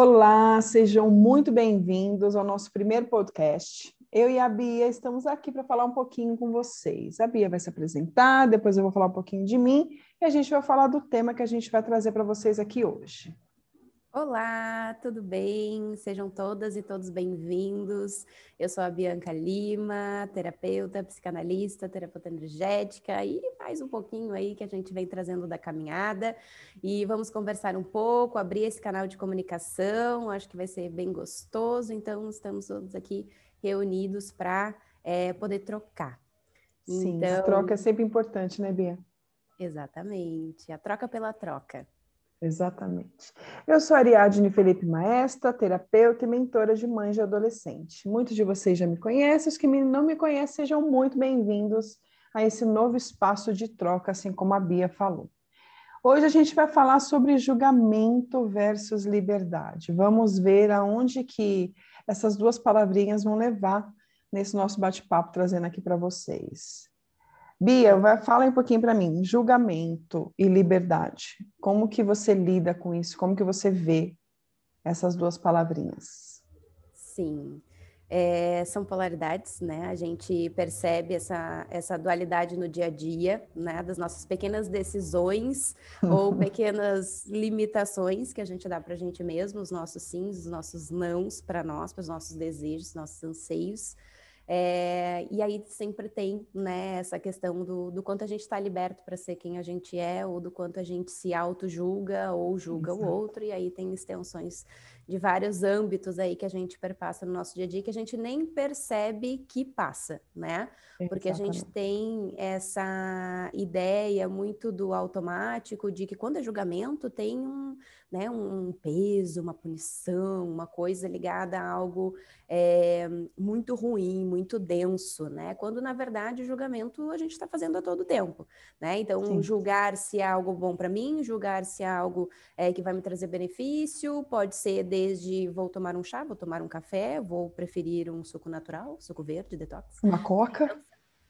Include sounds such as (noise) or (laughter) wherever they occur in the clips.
Olá, sejam muito bem-vindos ao nosso primeiro podcast. Eu e a Bia estamos aqui para falar um pouquinho com vocês. A Bia vai se apresentar, depois eu vou falar um pouquinho de mim e a gente vai falar do tema que a gente vai trazer para vocês aqui hoje. Olá, tudo bem? Sejam todas e todos bem-vindos. Eu sou a Bianca Lima, terapeuta, psicanalista, terapeuta energética e mais um pouquinho aí que a gente vem trazendo da caminhada. E vamos conversar um pouco, abrir esse canal de comunicação, acho que vai ser bem gostoso. Então, estamos todos aqui reunidos para é, poder trocar. Sim, então... troca é sempre importante, né, Bia? Exatamente, a troca pela troca. Exatamente. Eu sou Ariadne Felipe Maestra, terapeuta e mentora de mães de adolescente. Muitos de vocês já me conhecem, os que não me conhecem, sejam muito bem-vindos a esse novo espaço de troca, assim como a Bia falou. Hoje a gente vai falar sobre julgamento versus liberdade. Vamos ver aonde que essas duas palavrinhas vão levar nesse nosso bate-papo, trazendo aqui para vocês. Bia, vai, fala um pouquinho para mim, julgamento e liberdade. Como que você lida com isso? Como que você vê essas duas palavrinhas? Sim, é, são polaridades, né? A gente percebe essa, essa dualidade no dia a dia, né? Das nossas pequenas decisões (laughs) ou pequenas limitações que a gente dá para a gente mesmo, os nossos sims, os nossos nãos para nós, para os nossos desejos, nossos anseios. É, e aí sempre tem né, essa questão do, do quanto a gente está liberto para ser quem a gente é, ou do quanto a gente se auto-julga ou julga Exato. o outro, e aí tem extensões de vários âmbitos aí que a gente perpassa no nosso dia a dia que a gente nem percebe que passa, né? Porque Exatamente. a gente tem essa ideia muito do automático de que quando é julgamento tem um, né, um peso, uma punição, uma coisa ligada a algo é, muito ruim, muito denso, né? Quando na verdade o julgamento a gente está fazendo a todo tempo, né? Então Sim. julgar se é algo bom para mim, julgar se é algo é, que vai me trazer benefício, pode ser de desde vou tomar um chá, vou tomar um café, vou preferir um suco natural, suco verde, detox. Uma coca?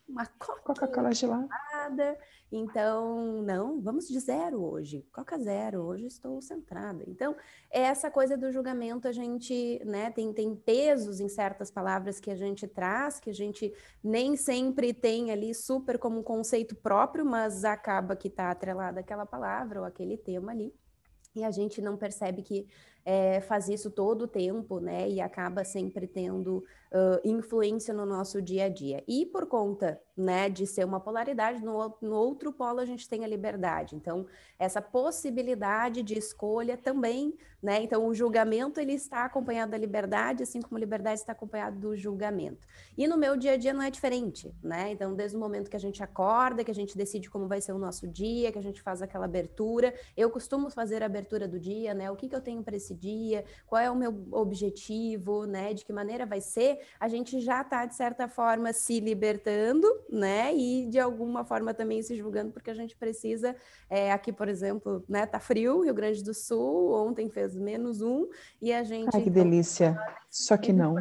Uma Coca-Cola gelada. Então, não, vamos de zero hoje. Coca zero, hoje estou centrada. Então, é essa coisa do julgamento, a gente, né, tem, tem pesos em certas palavras que a gente traz, que a gente nem sempre tem ali super como um conceito próprio, mas acaba que está atrelada aquela palavra ou aquele tema ali. E a gente não percebe que é, faz isso todo o tempo, né? E acaba sempre tendo uh, influência no nosso dia a dia. E por conta, né, de ser uma polaridade, no, no outro polo a gente tem a liberdade. Então, essa possibilidade de escolha também, né? Então, o julgamento ele está acompanhado da liberdade, assim como a liberdade está acompanhada do julgamento. E no meu dia a dia não é diferente, né? Então, desde o momento que a gente acorda, que a gente decide como vai ser o nosso dia, que a gente faz aquela abertura, eu costumo fazer a abertura do dia, né? O que, que eu tenho para esse dia, qual é o meu objetivo, né? De que maneira vai ser, a gente já está, de certa forma, se libertando, né? E de alguma forma também se julgando, porque a gente precisa. É, aqui, por exemplo, né? Tá frio, Rio Grande do Sul, ontem fez menos um, e a gente. Ai, que delícia! Só que não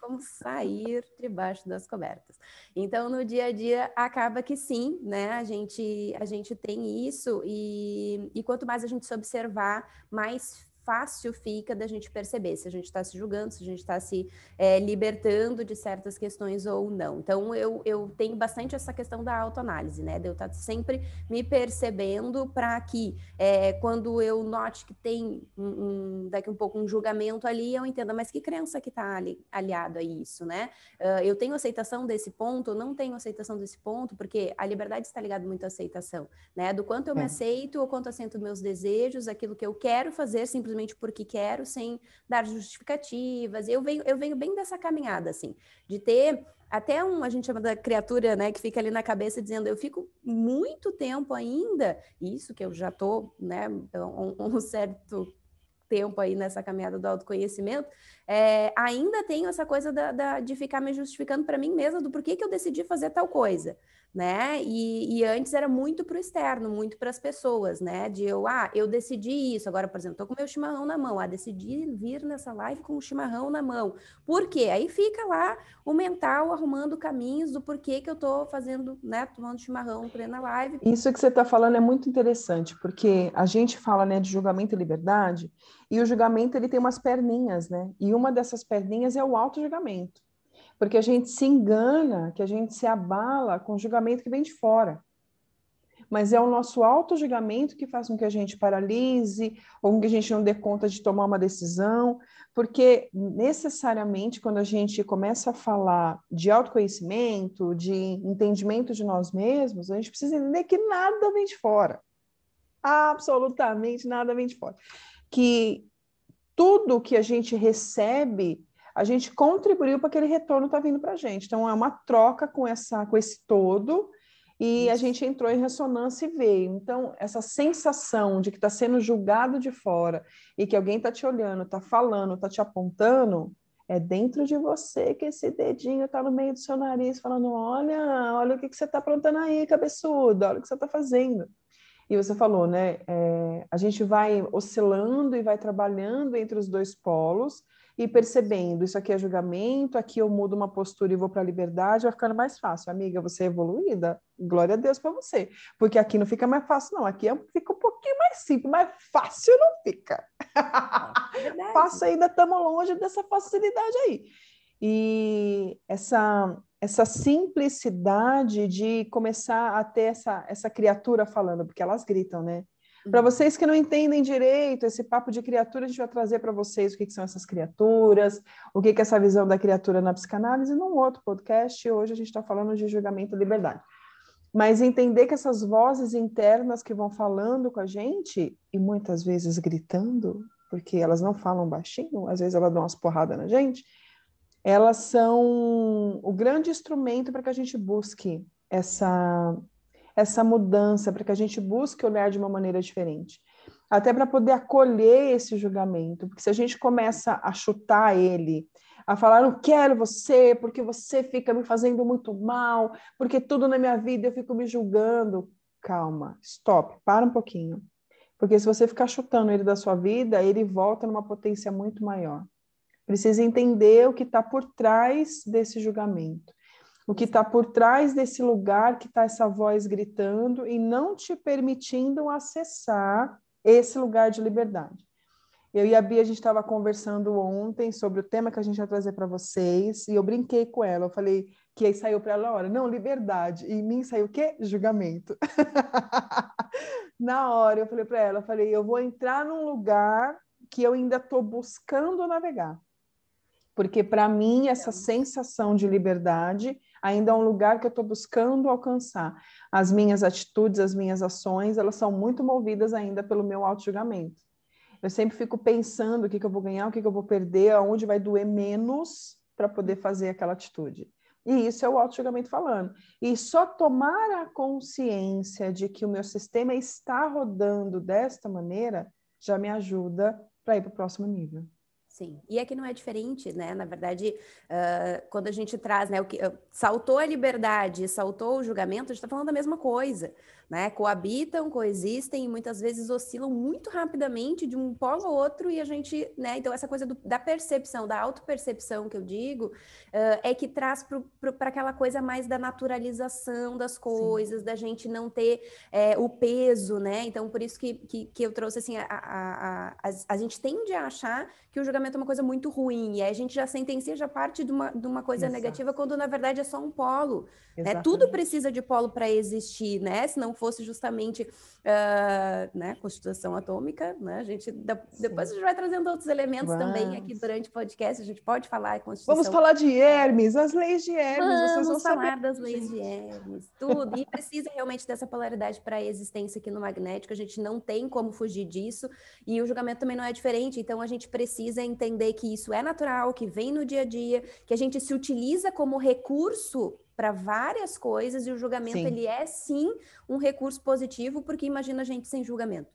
como sair debaixo das cobertas. Então, no dia a dia, acaba que sim, né? A gente, a gente tem isso, e, e quanto mais a gente se observar, mais fácil fica da gente perceber se a gente está se julgando, se a gente está se é, libertando de certas questões ou não. Então, eu, eu tenho bastante essa questão da autoanálise, né? De eu estar tá sempre me percebendo para que é, quando eu note que tem um, um, daqui um pouco um julgamento ali, eu entenda, mas que crença que está ali, aliado a isso, né? Uh, eu tenho aceitação desse ponto, eu não tenho aceitação desse ponto, porque a liberdade está ligada muito à aceitação, né? Do quanto eu é. me aceito, ou quanto aceito meus desejos, aquilo que eu quero fazer, simplesmente simplesmente porque quero, sem dar justificativas. Eu venho, eu venho bem dessa caminhada, assim, de ter até um, a gente chama da criatura, né, que fica ali na cabeça dizendo, eu fico muito tempo ainda, isso que eu já tô, né, um, (laughs) um certo tempo aí nessa caminhada do autoconhecimento, é, ainda tenho essa coisa da, da, de ficar me justificando para mim mesma do porquê que eu decidi fazer tal coisa, né? E, e, antes era muito para o externo, muito para as pessoas, né? De eu, ah, eu decidi isso. Agora, por exemplo, tô com meu chimarrão na mão. Ah, decidi vir nessa live com o chimarrão na mão. Por quê? Aí fica lá o mental arrumando caminhos do porquê que eu tô fazendo, né? Tomando chimarrão plena live. Isso que você está falando é muito interessante, porque a gente fala, né, de julgamento e liberdade, e o julgamento ele tem umas perninhas, né? E uma dessas perninhas é o auto-julgamento porque a gente se engana, que a gente se abala com o julgamento que vem de fora. Mas é o nosso auto-julgamento que faz com que a gente paralise, ou com que a gente não dê conta de tomar uma decisão, porque necessariamente quando a gente começa a falar de autoconhecimento, de entendimento de nós mesmos, a gente precisa entender que nada vem de fora. Absolutamente nada vem de fora. Que tudo que a gente recebe a gente contribuiu para aquele retorno estar tá vindo para a gente. Então, é uma troca com, essa, com esse todo, e Isso. a gente entrou em ressonância e veio. Então, essa sensação de que está sendo julgado de fora e que alguém está te olhando, está falando, está te apontando, é dentro de você que esse dedinho está no meio do seu nariz, falando: olha, olha o que, que você está aprontando aí, cabeçudo, olha o que você está fazendo. E você falou, né? É, a gente vai oscilando e vai trabalhando entre os dois polos e percebendo, isso aqui é julgamento, aqui eu mudo uma postura e vou para a liberdade, vai ficando mais fácil. Amiga, você é evoluída? Glória a Deus para você. Porque aqui não fica mais fácil, não. Aqui é, fica um pouquinho mais simples, mas fácil não fica. É (laughs) fácil ainda estamos longe dessa facilidade aí. E essa, essa simplicidade de começar a ter essa, essa criatura falando, porque elas gritam, né? Para uhum. vocês que não entendem direito esse papo de criatura, a gente vai trazer para vocês o que, que, são essas criaturas, o que, que é essa visão da criatura na psicanálise num outro podcast. Hoje a gente está falando de julgamento e liberdade. Mas entender que essas vozes internas que vão falando com a gente, e muitas vezes gritando, porque elas não falam baixinho, às vezes elas dão umas porradas na gente, elas são o grande instrumento para que a gente busque essa essa mudança, para que a gente busque olhar de uma maneira diferente. Até para poder acolher esse julgamento, porque se a gente começa a chutar ele, a falar, não quero você, porque você fica me fazendo muito mal, porque tudo na minha vida eu fico me julgando. Calma, stop, para um pouquinho. Porque se você ficar chutando ele da sua vida, ele volta numa potência muito maior. Precisa entender o que está por trás desse julgamento o que está por trás desse lugar que está essa voz gritando e não te permitindo acessar esse lugar de liberdade. Eu e a Bia, a gente estava conversando ontem sobre o tema que a gente vai trazer para vocês, e eu brinquei com ela, eu falei que aí saiu para ela, hora, não, liberdade, e em mim saiu o quê? Julgamento. (laughs) Na hora, eu falei para ela, eu falei, eu vou entrar num lugar que eu ainda estou buscando navegar. Porque para mim essa sensação de liberdade ainda é um lugar que eu estou buscando alcançar. As minhas atitudes, as minhas ações, elas são muito movidas ainda pelo meu auto-julgamento. Eu sempre fico pensando o que, que eu vou ganhar, o que, que eu vou perder, aonde vai doer menos para poder fazer aquela atitude. E isso é o auto-julgamento falando. E só tomar a consciência de que o meu sistema está rodando desta maneira já me ajuda para ir para o próximo nível. Sim, e aqui não é diferente, né? Na verdade, uh, quando a gente traz, né, o que uh, saltou a liberdade, saltou o julgamento, a gente está falando da mesma coisa né? Coabitam, coexistem e muitas vezes oscilam muito rapidamente de um polo ao outro e a gente, né? Então, essa coisa do, da percepção, da autopercepção que eu digo, uh, é que traz para aquela coisa mais da naturalização das coisas, Sim. da gente não ter é, o peso, né? Então, por isso que, que, que eu trouxe assim, a, a, a, a, gente tende a achar que o julgamento é uma coisa muito ruim, e aí a gente já sentencia já parte de uma, de uma coisa Exato. negativa, quando na verdade é só um polo. Né? Tudo precisa de polo para existir, né? Se não fosse justamente uh, né, Constituição Atômica, né? A gente depois a gente vai trazendo outros elementos também aqui durante o podcast. A gente pode falar Constituição. Vamos falar de Hermes, as leis de Hermes. Vamos falar saber. das leis de Hermes, tudo. E precisa realmente dessa polaridade para a existência aqui no magnético. A gente não tem como fugir disso. E o julgamento também não é diferente. Então a gente precisa entender que isso é natural, que vem no dia a dia, que a gente se utiliza como recurso para várias coisas e o julgamento sim. ele é sim um recurso positivo, porque imagina a gente sem julgamento,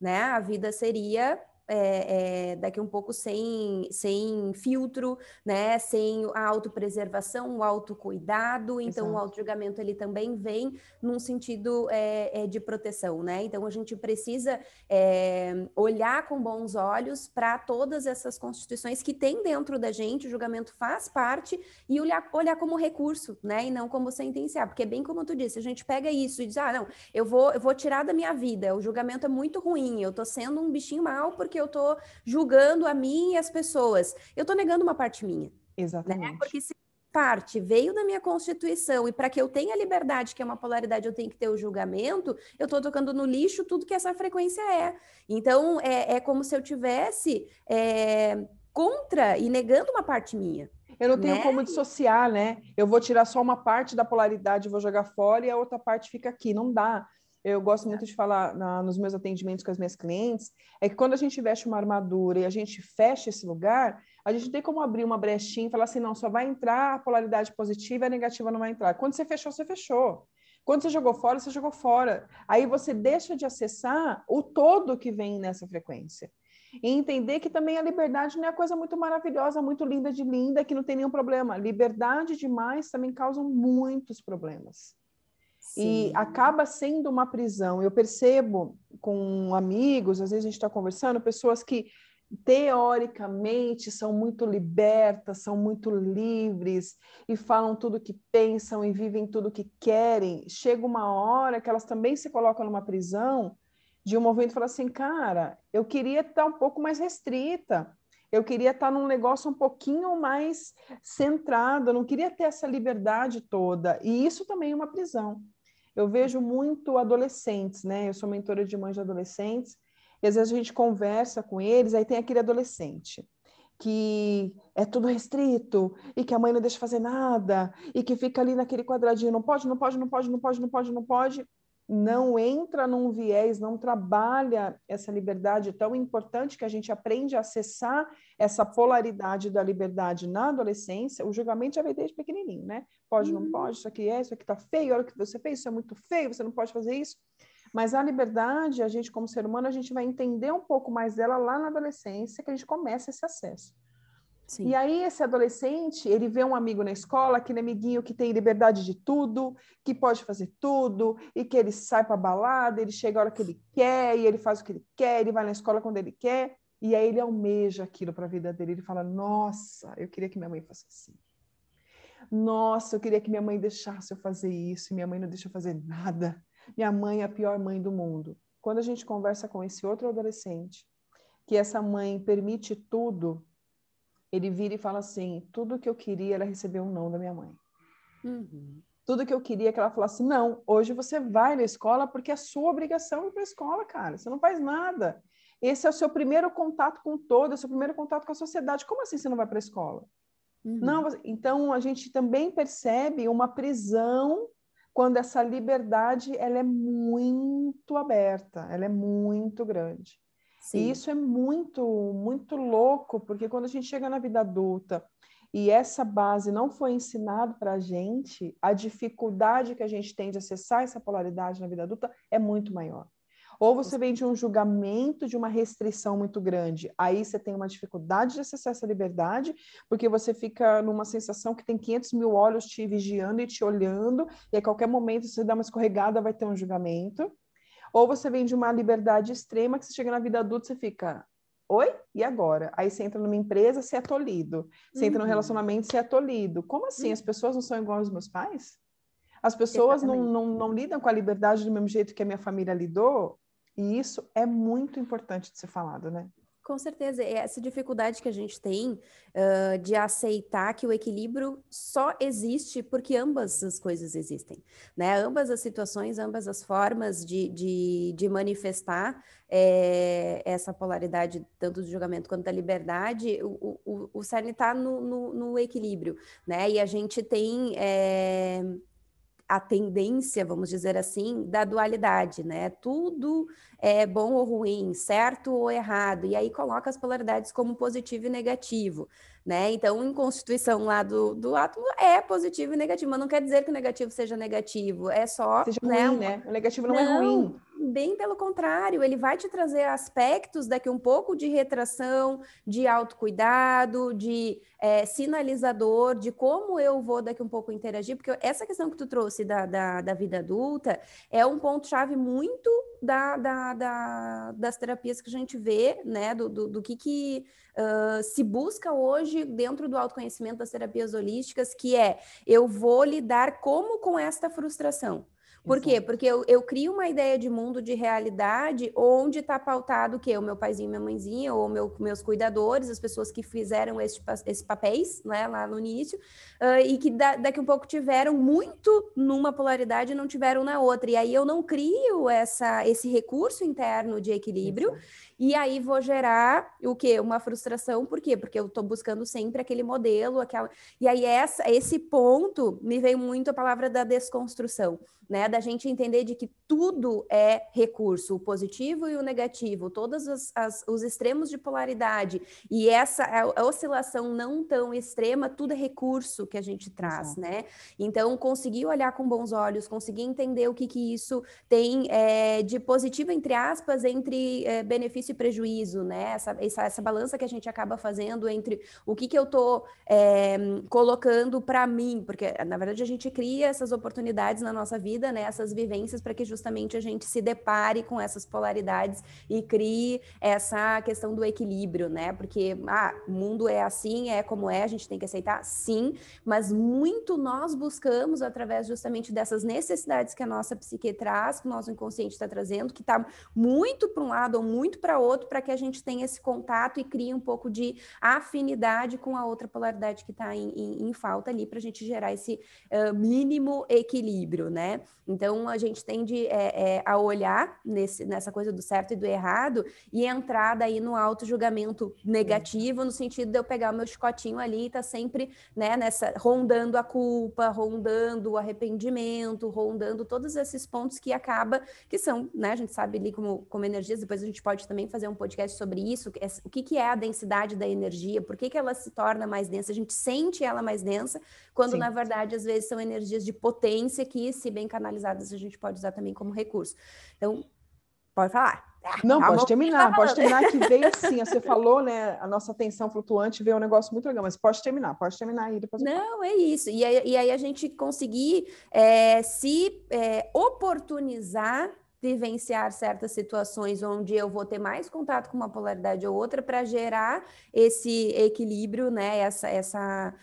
né? A vida seria é, é, daqui um pouco sem, sem filtro, né? Sem a autopreservação, o autocuidado. Então, Exato. o auto-julgamento ele também vem num sentido é, é, de proteção, né? Então, a gente precisa é, olhar com bons olhos para todas essas constituições que tem dentro da gente, o julgamento faz parte, e olhar, olhar como recurso, né? E não como sentenciar, porque bem como tu disse, a gente pega isso e diz, ah, não, eu vou, eu vou tirar da minha vida, o julgamento é muito ruim, eu tô sendo um bichinho mal porque eu tô julgando a mim e as pessoas. Eu tô negando uma parte minha. Né? Exatamente. Né? Porque se parte veio da minha Constituição e para que eu tenha liberdade, que é uma polaridade, eu tenho que ter o julgamento, eu estou tocando no lixo tudo que essa frequência é. Então, é, é como se eu tivesse é, contra e negando uma parte minha. Eu não tenho né? como dissociar, né? Eu vou tirar só uma parte da polaridade, vou jogar fora e a outra parte fica aqui. Não dá. Eu gosto muito de falar na, nos meus atendimentos com as minhas clientes, é que quando a gente veste uma armadura e a gente fecha esse lugar, a gente tem como abrir uma brechinha e falar assim, não, só vai entrar a polaridade positiva e a negativa não vai entrar. Quando você fechou, você fechou. Quando você jogou fora, você jogou fora. Aí você deixa de acessar o todo que vem nessa frequência. E entender que também a liberdade não é coisa muito maravilhosa, muito linda de linda, que não tem nenhum problema. Liberdade demais também causa muitos problemas. Sim. E acaba sendo uma prisão. Eu percebo com amigos, às vezes a gente está conversando, pessoas que teoricamente são muito libertas, são muito livres e falam tudo que pensam e vivem tudo que querem. Chega uma hora que elas também se colocam numa prisão de um movimento e falam assim, cara, eu queria estar um pouco mais restrita, eu queria estar num negócio um pouquinho mais centrado, eu não queria ter essa liberdade toda. E isso também é uma prisão. Eu vejo muito adolescentes, né? Eu sou mentora de mães de adolescentes, e às vezes a gente conversa com eles, aí tem aquele adolescente que é tudo restrito e que a mãe não deixa fazer nada e que fica ali naquele quadradinho, não pode, não pode, não pode, não pode, não pode, não pode, não entra num viés, não trabalha essa liberdade tão importante que a gente aprende a acessar essa polaridade da liberdade na adolescência, o julgamento já vem desde pequenininho, né? Pode, não uhum. pode, isso aqui é, isso aqui tá feio, olha o que você fez, isso é muito feio, você não pode fazer isso. Mas a liberdade, a gente como ser humano, a gente vai entender um pouco mais dela lá na adolescência, que a gente começa esse acesso. Sim. E aí esse adolescente, ele vê um amigo na escola, aquele amiguinho que tem liberdade de tudo, que pode fazer tudo, e que ele sai para balada, ele chega a hora que ele quer, e ele faz o que ele quer, ele vai na escola quando ele quer, e aí ele almeja aquilo para a vida dele, ele fala: "Nossa, eu queria que minha mãe fosse assim. Nossa, eu queria que minha mãe deixasse eu fazer isso, e minha mãe não deixa eu fazer nada. Minha mãe é a pior mãe do mundo. Quando a gente conversa com esse outro adolescente, que essa mãe permite tudo, ele vira e fala assim: tudo que eu queria era receber um não da minha mãe. Uhum. Tudo que eu queria é que ela falasse: não, hoje você vai na escola porque é sua obrigação ir para a escola, cara. Você não faz nada. Esse é o seu primeiro contato com todo, é o seu primeiro contato com a sociedade. Como assim você não vai para a escola? Uhum. Não, então a gente também percebe uma prisão quando essa liberdade ela é muito aberta, ela é muito grande. Sim. E isso é muito, muito louco, porque quando a gente chega na vida adulta e essa base não foi ensinada para a gente, a dificuldade que a gente tem de acessar essa polaridade na vida adulta é muito maior. Ou você vem de um julgamento, de uma restrição muito grande, aí você tem uma dificuldade de acessar essa liberdade, porque você fica numa sensação que tem 500 mil olhos te vigiando e te olhando, e a qualquer momento, se você dá uma escorregada, vai ter um julgamento. Ou você vem de uma liberdade extrema, que você chega na vida adulta, você fica, Oi? E agora? Aí você entra numa empresa, você é tolido. Você uhum. entra num uhum. relacionamento, você é tolido. Como assim? As pessoas não são iguais aos meus pais? As pessoas não, não, não, lidam com a liberdade do mesmo jeito que a minha família lidou? E isso é muito importante de ser falado, né? Com certeza, essa dificuldade que a gente tem uh, de aceitar que o equilíbrio só existe porque ambas as coisas existem, né? Ambas as situações, ambas as formas de, de, de manifestar é, essa polaridade, tanto do julgamento quanto da liberdade, o, o, o cerne está no, no, no, equilíbrio, né? E a gente tem é, a tendência, vamos dizer assim, da dualidade, né? Tudo é bom ou ruim, certo ou errado, e aí coloca as polaridades como positivo e negativo né? Então, em constituição lá do, do átomo é positivo e negativo, mas não quer dizer que o negativo seja negativo, é só. Seja né, ruim, né? O negativo não, é não, é ruim. Bem pelo contrário, ele vai te trazer aspectos daqui um pouco de retração, de autocuidado, de é, sinalizador, de como eu vou daqui um pouco interagir, porque essa questão que tu trouxe da, da, da vida adulta é um ponto-chave muito da, da, da, das terapias que a gente vê, né? Do, do, do que, que uh, se busca hoje dentro do autoconhecimento das terapias holísticas, que é eu vou lidar como com esta frustração. Por Exato. quê? Porque eu, eu, crio uma ideia de mundo, de realidade, onde está pautado o quê? O meu paizinho, minha mãezinha, ou meu, meus cuidadores, as pessoas que fizeram esses esse papéis né, lá no início, uh, e que da, daqui um pouco tiveram muito numa polaridade e não tiveram na outra. E aí eu não crio essa, esse recurso interno de equilíbrio. Exato. E aí vou gerar o quê? Uma frustração, por quê? Porque eu estou buscando sempre aquele modelo, aquela. E aí, essa, esse ponto me veio muito a palavra da desconstrução né? Da gente entender de que tudo é recurso, o positivo e o negativo, todos as, as, os extremos de polaridade e essa a, a, oscilação não tão extrema, tudo é recurso que a gente traz, Exato. né? Então, conseguir olhar com bons olhos, conseguir entender o que, que isso tem é, de positivo, entre aspas, entre é, benefício e prejuízo, né? Essa, essa, essa, balança que a gente acaba fazendo entre o que, que eu estou é, colocando para mim, porque, na verdade, a gente cria essas oportunidades na nossa vida vida, né, essas vivências, para que justamente a gente se depare com essas polaridades e crie essa questão do equilíbrio, né? Porque ah, o mundo é assim, é como é, a gente tem que aceitar, sim, mas muito nós buscamos através justamente dessas necessidades que a nossa psique traz, que o nosso inconsciente está trazendo, que está muito para um lado ou muito para outro, para que a gente tenha esse contato e crie um pouco de afinidade com a outra polaridade que está em, em, em, falta ali, para a gente gerar esse uh, mínimo equilíbrio, né? Então, a gente tende é, é, a olhar nesse, nessa coisa do certo e do errado e entrar daí no auto-julgamento negativo, no sentido de eu pegar o meu chicotinho ali e tá sempre né, nessa, rondando a culpa, rondando o arrependimento, rondando todos esses pontos que acaba, que são, né, a gente sabe ali como, como energias, depois a gente pode também fazer um podcast sobre isso, o que, que é a densidade da energia, por que, que ela se torna mais densa, a gente sente ela mais densa, quando Sim. na verdade às vezes são energias de potência que, se bem canalizadas, a gente pode usar também como recurso. Então, pode falar. Ah, Não, pode terminar, pode terminar que veio (laughs) assim, você falou, né, a nossa atenção flutuante veio um negócio muito legal, mas pode terminar, pode terminar aí depois. Não, é isso, e aí, e aí a gente conseguir é, se é, oportunizar vivenciar certas situações onde eu vou ter mais contato com uma polaridade ou outra para gerar esse equilíbrio, né? Essa, essa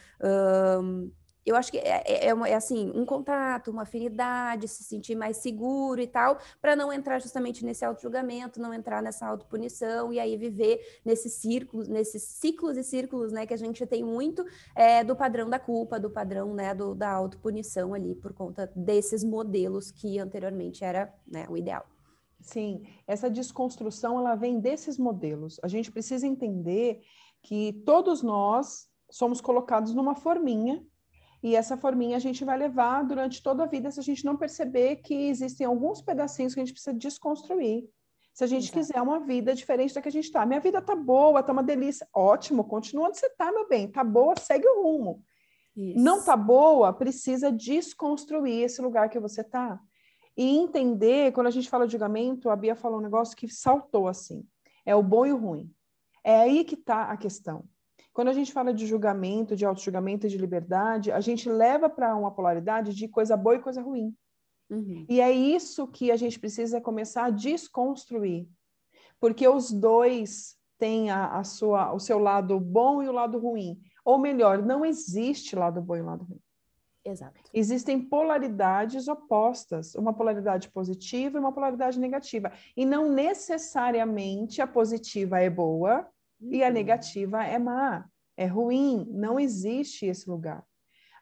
um, eu acho que é, é, é, é, assim, um contato, uma afinidade, se sentir mais seguro e tal, para não entrar justamente nesse auto-julgamento, não entrar nessa autopunição e aí viver nesses círculos, nesses ciclos e círculos, né, que a gente tem muito é, do padrão da culpa, do padrão, né, do, da autopunição ali, por conta desses modelos que anteriormente era, né, o ideal. Sim, essa desconstrução, ela vem desses modelos. A gente precisa entender que todos nós somos colocados numa forminha e essa forminha a gente vai levar durante toda a vida se a gente não perceber que existem alguns pedacinhos que a gente precisa desconstruir. Se a gente Exato. quiser uma vida diferente da que a gente está. Minha vida tá boa, tá uma delícia. Ótimo, continua onde você tá, meu bem. Tá boa, segue o rumo. Isso. Não tá boa, precisa desconstruir esse lugar que você tá. E entender, quando a gente fala de julgamento, a Bia falou um negócio que saltou assim. É o bom e o ruim. É aí que está a questão. Quando a gente fala de julgamento, de auto-julgamento e de liberdade, a gente leva para uma polaridade de coisa boa e coisa ruim. Uhum. E é isso que a gente precisa começar a desconstruir. Porque os dois têm a, a sua, o seu lado bom e o lado ruim. Ou melhor, não existe lado bom e lado ruim. Exato. Existem polaridades opostas, uma polaridade positiva e uma polaridade negativa. E não necessariamente a positiva é boa e a uhum. negativa é má, é ruim, não existe esse lugar.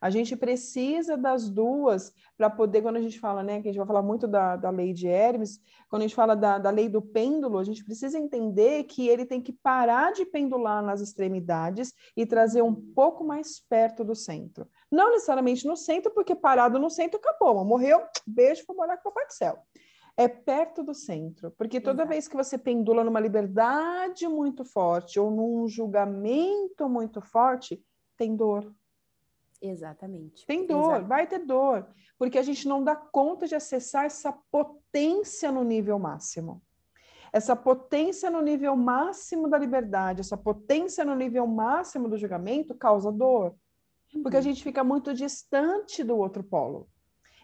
A gente precisa das duas para poder, quando a gente fala, né, que a gente vai falar muito da, da lei de Hermes, quando a gente fala da, da lei do pêndulo, a gente precisa entender que ele tem que parar de pendular nas extremidades e trazer um pouco mais perto do centro. Não necessariamente no centro, porque parado no centro acabou, morreu, beijo, foi morar com o Céu. É perto do centro, porque toda Exato. vez que você pendula numa liberdade muito forte ou num julgamento muito forte, tem dor. Exatamente. Tem dor, Exatamente. vai ter dor, porque a gente não dá conta de acessar essa potência no nível máximo. Essa potência no nível máximo da liberdade, essa potência no nível máximo do julgamento causa dor, porque a uhum. gente fica muito distante do outro polo.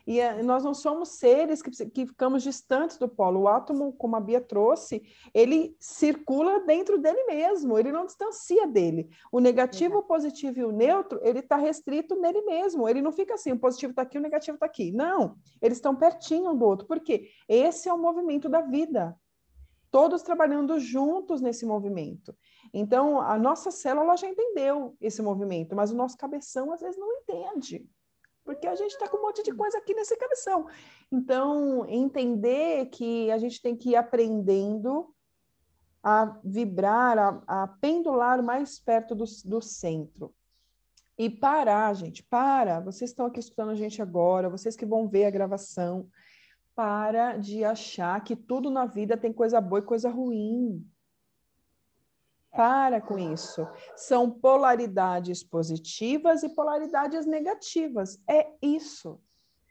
E eh, nós não somos seres que, que ficamos distantes do polo. O átomo, como a Bia trouxe, ele circula dentro dele mesmo, ele não distancia dele. O negativo, o positivo e o neutro, ele está restrito nele mesmo. Ele não fica assim, o positivo está aqui, o negativo está aqui. Não, eles estão pertinho um do outro. Por quê? Esse é o movimento da vida. Todos trabalhando juntos nesse movimento. Então, a nossa célula já entendeu esse movimento, mas o nosso cabeção às vezes não entende porque a gente está com um monte de coisa aqui nesse cabeção. Então, entender que a gente tem que ir aprendendo a vibrar, a, a pendular mais perto do, do centro. E parar, gente, para. Vocês estão aqui escutando a gente agora, vocês que vão ver a gravação, para de achar que tudo na vida tem coisa boa e coisa ruim. Para com isso. São polaridades positivas e polaridades negativas. É isso.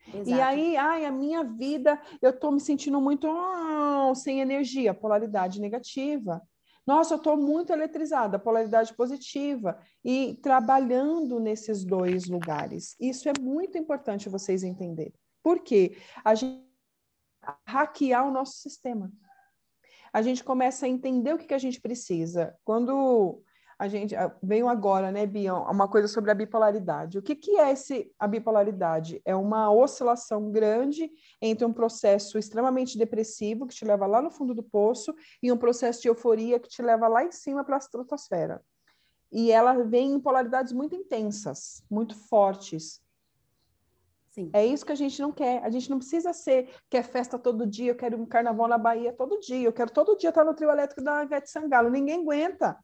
Exato. E aí, ai, a minha vida, eu estou me sentindo muito oh, sem energia, polaridade negativa. Nossa, eu estou muito eletrizada, polaridade positiva. E trabalhando nesses dois lugares. Isso é muito importante vocês entenderem. Por quê? A gente hackear o nosso sistema a gente começa a entender o que, que a gente precisa. Quando a gente ah, veio agora, né, Bia, uma coisa sobre a bipolaridade. O que, que é esse, a bipolaridade? É uma oscilação grande entre um processo extremamente depressivo, que te leva lá no fundo do poço, e um processo de euforia que te leva lá em cima para a estratosfera. E ela vem em polaridades muito intensas, muito fortes. Sim. É isso que a gente não quer. A gente não precisa ser, quer festa todo dia, eu quero um carnaval na Bahia todo dia, eu quero todo dia estar no trio elétrico da Ivete Sangalo. Ninguém aguenta.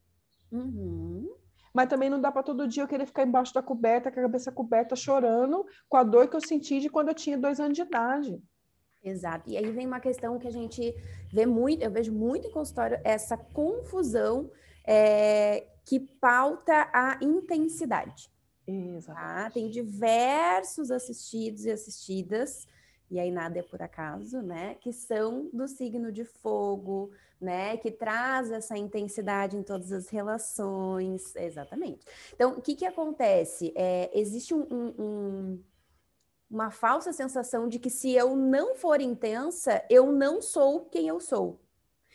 Uhum. Mas também não dá para todo dia eu querer ficar embaixo da coberta, com a cabeça coberta, chorando com a dor que eu senti de quando eu tinha dois anos de idade. Exato. E aí vem uma questão que a gente vê muito, eu vejo muito em consultório, essa confusão é, que pauta a intensidade. Tá? Tem diversos assistidos e assistidas, e aí nada é por acaso, né? Que são do signo de fogo, né? Que traz essa intensidade em todas as relações. Exatamente. Então, o que, que acontece? É, existe um, um, um, uma falsa sensação de que se eu não for intensa, eu não sou quem eu sou.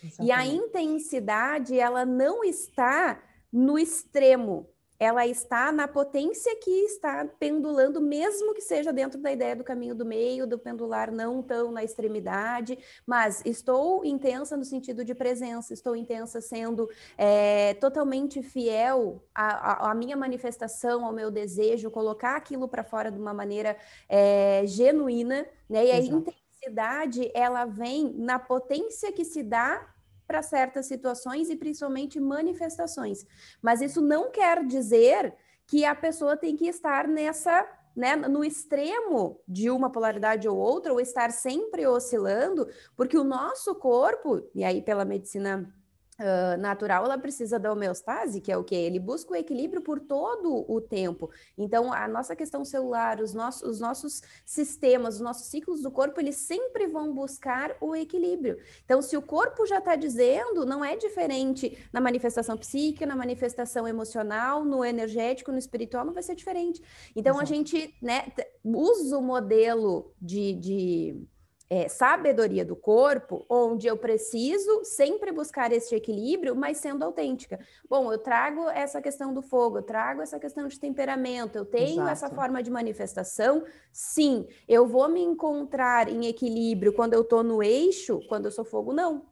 Exatamente. E a intensidade, ela não está no extremo, ela está na potência que está pendulando, mesmo que seja dentro da ideia do caminho do meio, do pendular não tão na extremidade, mas estou intensa no sentido de presença, estou intensa sendo é, totalmente fiel à, à, minha manifestação, ao meu desejo, colocar aquilo para fora de uma maneira é, genuína, né? E a intensidade, ela vem na potência que se dá para certas situações e principalmente manifestações. Mas isso não quer dizer que a pessoa tem que estar nessa, né, no extremo de uma polaridade ou outra, ou estar sempre oscilando, porque o nosso corpo, e aí pela medicina Uh, natural, ela precisa da homeostase, que é o que? Ele busca o equilíbrio por todo o tempo. Então, a nossa questão celular, os nossos, os nossos sistemas, os nossos ciclos do corpo, eles sempre vão buscar o equilíbrio. Então, se o corpo já está dizendo, não é diferente na manifestação psíquica, na manifestação emocional, no energético, no espiritual, não vai ser diferente. Então, Exato. a gente né, usa o modelo de, de é, sabedoria do corpo, onde eu preciso sempre buscar esse equilíbrio, mas sendo autêntica. Bom, eu trago essa questão do fogo, eu trago essa questão de temperamento, eu tenho Exato. essa forma de manifestação. Sim, eu vou me encontrar em equilíbrio quando eu estou no eixo, quando eu sou fogo, não.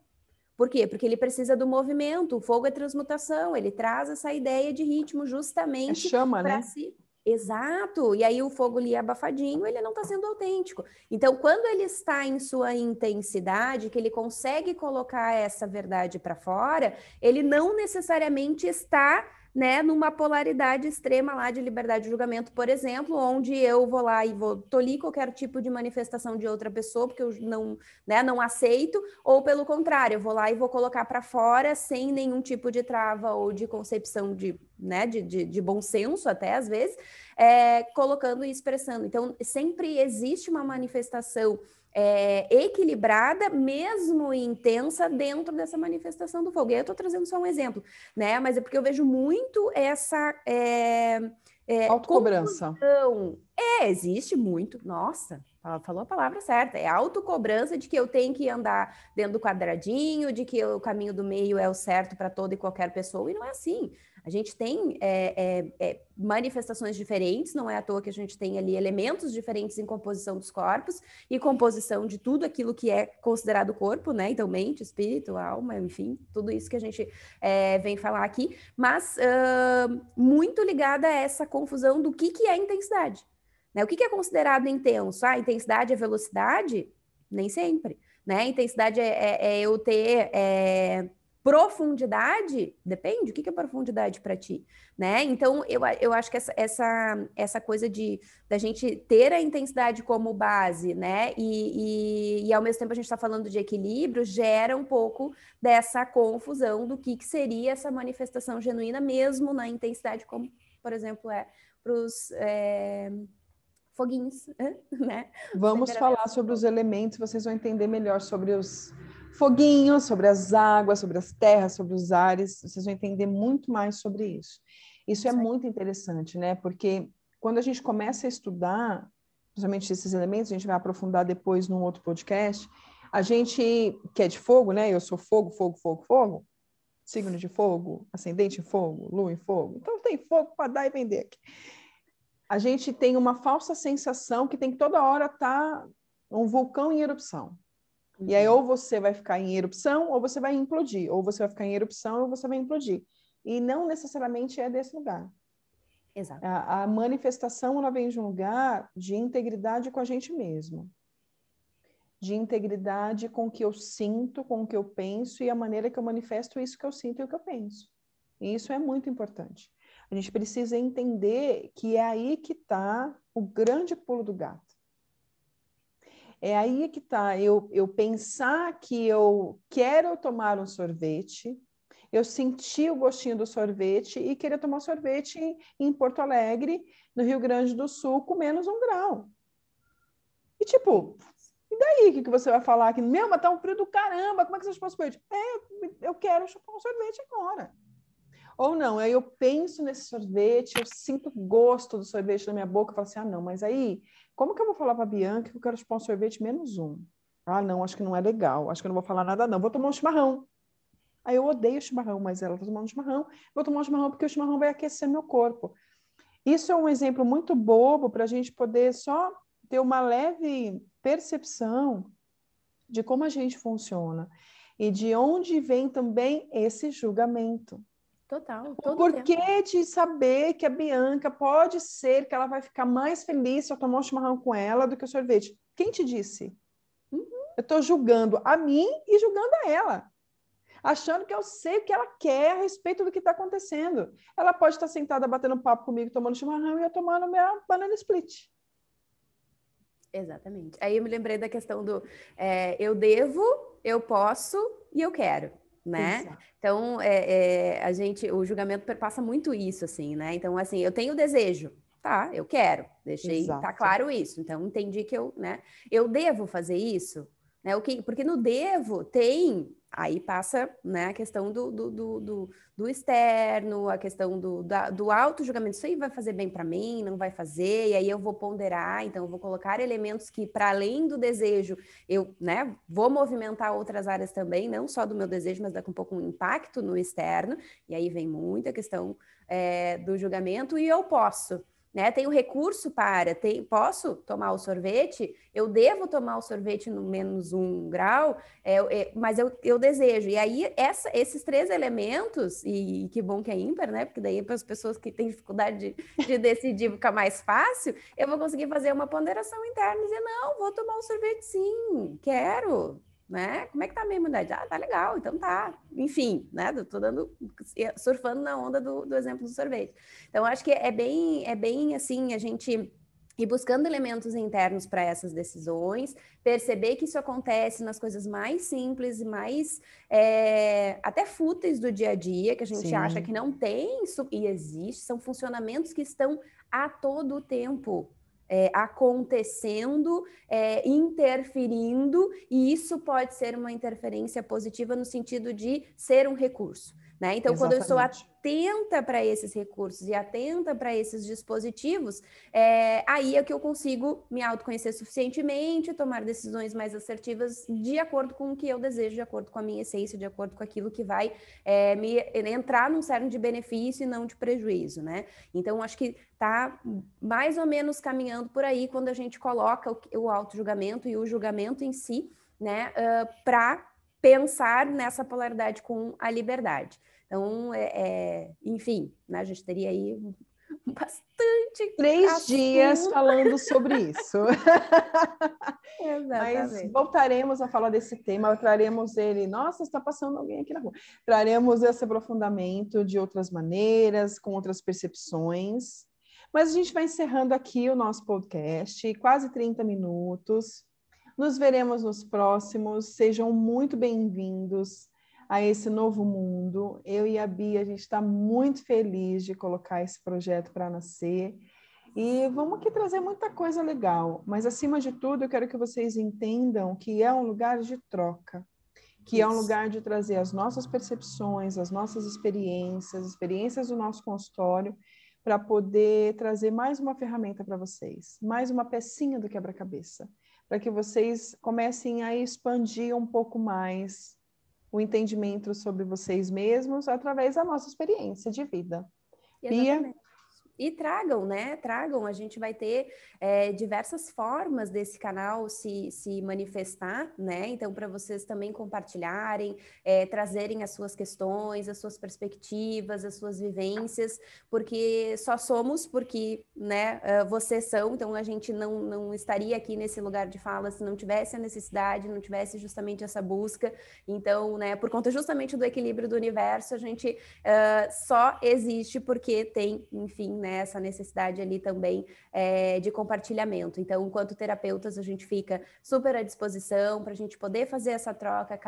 Por quê? Porque ele precisa do movimento, o fogo é transmutação, ele traz essa ideia de ritmo justamente é chama, né? Se... Exato, e aí o fogo ali é abafadinho, ele não está sendo autêntico. Então, quando ele está em sua intensidade, que ele consegue colocar essa verdade para fora, ele não necessariamente está né, numa polaridade extrema lá de liberdade de julgamento, por exemplo, onde eu vou lá e vou tolir qualquer tipo de manifestação de outra pessoa, porque eu não, né, não aceito, ou pelo contrário, eu vou lá e vou colocar para fora sem nenhum tipo de trava ou de concepção de, né, de, de, de bom senso, até às vezes, é, colocando e expressando. Então, sempre existe uma manifestação é, equilibrada, mesmo intensa, dentro dessa manifestação do fogo. E aí eu estou trazendo só um exemplo, né? Mas é porque eu vejo muito essa. É, é, Autocobrança. É, existe muito. Nossa, falou a palavra certa. É autocobrança de que eu tenho que andar dentro do quadradinho, de que o caminho do meio é o certo para toda e qualquer pessoa. E não é assim. A gente tem é, é, é, manifestações diferentes, não é à toa que a gente tem ali elementos diferentes em composição dos corpos e composição de tudo aquilo que é considerado corpo, né? Então, mente, espírito, alma, enfim, tudo isso que a gente é, vem falar aqui, mas uh, muito ligada a essa confusão do que, que é intensidade. Né? O que, que é considerado intenso? Ah, intensidade é velocidade? Nem sempre. Né? Intensidade é, é, é eu ter Profundidade, depende, o que é profundidade para ti, né? Então, eu, eu acho que essa, essa, essa coisa de da gente ter a intensidade como base, né? E, e, e ao mesmo tempo a gente está falando de equilíbrio, gera um pouco dessa confusão do que, que seria essa manifestação genuína, mesmo na intensidade, como, por exemplo, é para os. É foguinhos, (laughs) né? Vamos falar sobre os elementos, vocês vão entender melhor sobre os foguinho, sobre as águas, sobre as terras, sobre os ares. Vocês vão entender muito mais sobre isso. Isso é muito interessante, né? Porque quando a gente começa a estudar, principalmente esses elementos, a gente vai aprofundar depois num outro podcast. A gente que é de fogo, né? Eu sou fogo, fogo, fogo, fogo. Signo de fogo, ascendente em fogo, lua em fogo. Então tem fogo para dar e vender aqui. A gente tem uma falsa sensação que tem que toda hora estar tá um vulcão em erupção. E aí, uhum. ou você vai ficar em erupção, ou você vai implodir. Ou você vai ficar em erupção, ou você vai implodir. E não necessariamente é desse lugar. Exato. A, a manifestação, ela vem de um lugar de integridade com a gente mesmo. De integridade com o que eu sinto, com o que eu penso e a maneira que eu manifesto isso que eu sinto e o que eu penso. E isso é muito importante. A gente precisa entender que é aí que está o grande pulo do gato. É aí que está, eu, eu pensar que eu quero tomar um sorvete, eu senti o gostinho do sorvete e queria tomar sorvete em, em Porto Alegre, no Rio Grande do Sul, com menos um grau. E tipo, e daí o que, que você vai falar aqui? Meu, mas tá um frio do caramba, como é que você chupou sorvete? É, eu quero chupar um sorvete agora. Ou não, aí eu penso nesse sorvete, eu sinto gosto do sorvete na minha boca, eu falo assim, ah, não, mas aí como que eu vou falar para a Bianca que eu quero chupar um sorvete menos um? Ah, não, acho que não é legal. Acho que não vou falar nada, não. Vou tomar um chimarrão. Aí eu odeio chimarrão, mas ela está tomando chimarrão. Vou tomar um chimarrão porque o chimarrão vai aquecer meu corpo. Isso é um exemplo muito bobo para a gente poder só ter uma leve percepção de como a gente funciona e de onde vem também esse julgamento. Total. O porquê tempo. de saber que a Bianca pode ser que ela vai ficar mais feliz se eu tomar um chimarrão com ela do que o sorvete. Quem te disse? Uhum. Eu estou julgando a mim e julgando a ela. Achando que eu sei o que ela quer a respeito do que está acontecendo. Ela pode estar sentada batendo papo comigo, tomando chimarrão e eu tomando minha banana split. Exatamente. Aí eu me lembrei da questão do é, eu devo, eu posso e eu quero né? Exato. Então, é, é, a gente, o julgamento perpassa muito isso, assim, né? Então, assim, eu tenho desejo, tá? Eu quero, deixei, tá Exato. tá claro isso. Então, entendi que eu, né? Eu devo fazer isso, né? O que, porque no devo tem Aí passa né, a questão do, do, do, do, do externo, a questão do, da, do auto-julgamento. Isso aí vai fazer bem para mim, não vai fazer, e aí eu vou ponderar, então eu vou colocar elementos que, para além do desejo, eu né, vou movimentar outras áreas também, não só do meu desejo, mas daqui um pouco um impacto no externo, e aí vem muita questão é, do julgamento, e eu posso né? Tenho recurso para, tem, posso tomar o sorvete, eu devo tomar o sorvete no menos um grau, é, é, mas eu, eu desejo. E aí, essa, esses três elementos, e, e, que bom que é ímpar, né? Porque daí para as pessoas que têm dificuldade de, de decidir fica mais fácil, eu vou conseguir fazer uma ponderação interna e dizer, não, vou tomar o sorvete sim, quero, né? Como é que tá a minha imunidade? Ah, tá legal, então tá. Enfim, né? Tô dando, surfando na onda do, do exemplo do sorvete. Então, acho que é bem, é bem assim, a gente e buscando elementos internos para essas decisões, perceber que isso acontece nas coisas mais simples e mais é, até fúteis do dia a dia, que a gente Sim. acha que não tem e existe, são funcionamentos que estão a todo tempo é, acontecendo, é, interferindo, e isso pode ser uma interferência positiva no sentido de ser um recurso. Né? Então, Exatamente. quando eu estou atenta para esses recursos e atenta para esses dispositivos, é, aí é que eu consigo me autoconhecer suficientemente, tomar decisões mais assertivas de acordo com o que eu desejo, de acordo com a minha essência, de acordo com aquilo que vai é, me entrar num cerne de benefício e não de prejuízo, né? Então, acho que está mais ou menos caminhando por aí quando a gente coloca o, o auto-julgamento e o julgamento em si, né, uh, para pensar nessa polaridade com a liberdade. Então, é, é, enfim, né, a gente teria aí (laughs) bastante. Três assunto. dias falando sobre isso. (laughs) Mas voltaremos a falar desse tema, traremos ele. Nossa, está passando alguém aqui na rua. Traremos esse aprofundamento de outras maneiras, com outras percepções. Mas a gente vai encerrando aqui o nosso podcast, quase 30 minutos. Nos veremos nos próximos. Sejam muito bem-vindos a esse novo mundo. Eu e a Bia, a gente está muito feliz de colocar esse projeto para nascer. E vamos aqui trazer muita coisa legal, mas acima de tudo, eu quero que vocês entendam que é um lugar de troca, que Isso. é um lugar de trazer as nossas percepções, as nossas experiências, experiências do nosso consultório, para poder trazer mais uma ferramenta para vocês, mais uma pecinha do quebra-cabeça, para que vocês comecem a expandir um pouco mais o entendimento sobre vocês mesmos através da nossa experiência de vida. Exatamente. Bia? E tragam, né? Tragam. A gente vai ter é, diversas formas desse canal se, se manifestar, né? Então, para vocês também compartilharem, é, trazerem as suas questões, as suas perspectivas, as suas vivências, porque só somos porque, né? Vocês são. Então, a gente não, não estaria aqui nesse lugar de fala se não tivesse a necessidade, não tivesse justamente essa busca. Então, né? Por conta justamente do equilíbrio do universo, a gente uh, só existe porque tem, enfim né, essa necessidade ali também é, de compartilhamento. Então, enquanto terapeutas, a gente fica super à disposição para a gente poder fazer essa troca,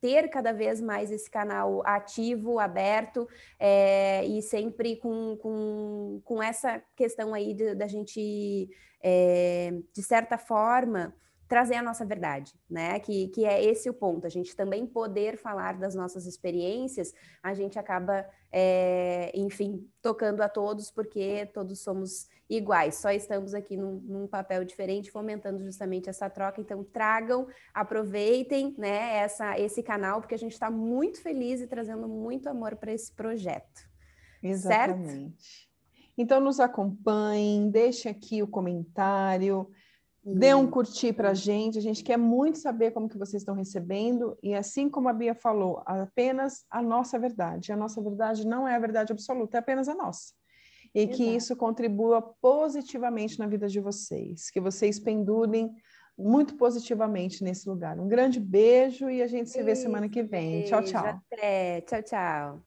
ter cada vez mais esse canal ativo, aberto é, e sempre com, com, com essa questão aí da gente, é, de certa forma, trazer a nossa verdade, né? Que, que é esse o ponto. A gente também poder falar das nossas experiências, a gente acaba, é, enfim, tocando a todos, porque todos somos iguais, só estamos aqui num, num, papel diferente, fomentando justamente essa troca. Então, tragam, aproveitem né, essa, esse canal, porque a gente está muito feliz e trazendo muito amor para esse projeto. Exatamente. Certo? Então, nos acompanhem, deixe aqui o comentário. Dê um curtir para a gente, a gente quer muito saber como que vocês estão recebendo, e assim como a Bia falou, apenas a nossa verdade. A nossa verdade não é a verdade absoluta, é apenas a nossa. E Exato. que isso contribua positivamente na vida de vocês, que vocês pendurem muito positivamente nesse lugar. Um grande beijo e a gente se vê semana que vem. Tchau, tchau. Até. Tchau, tchau.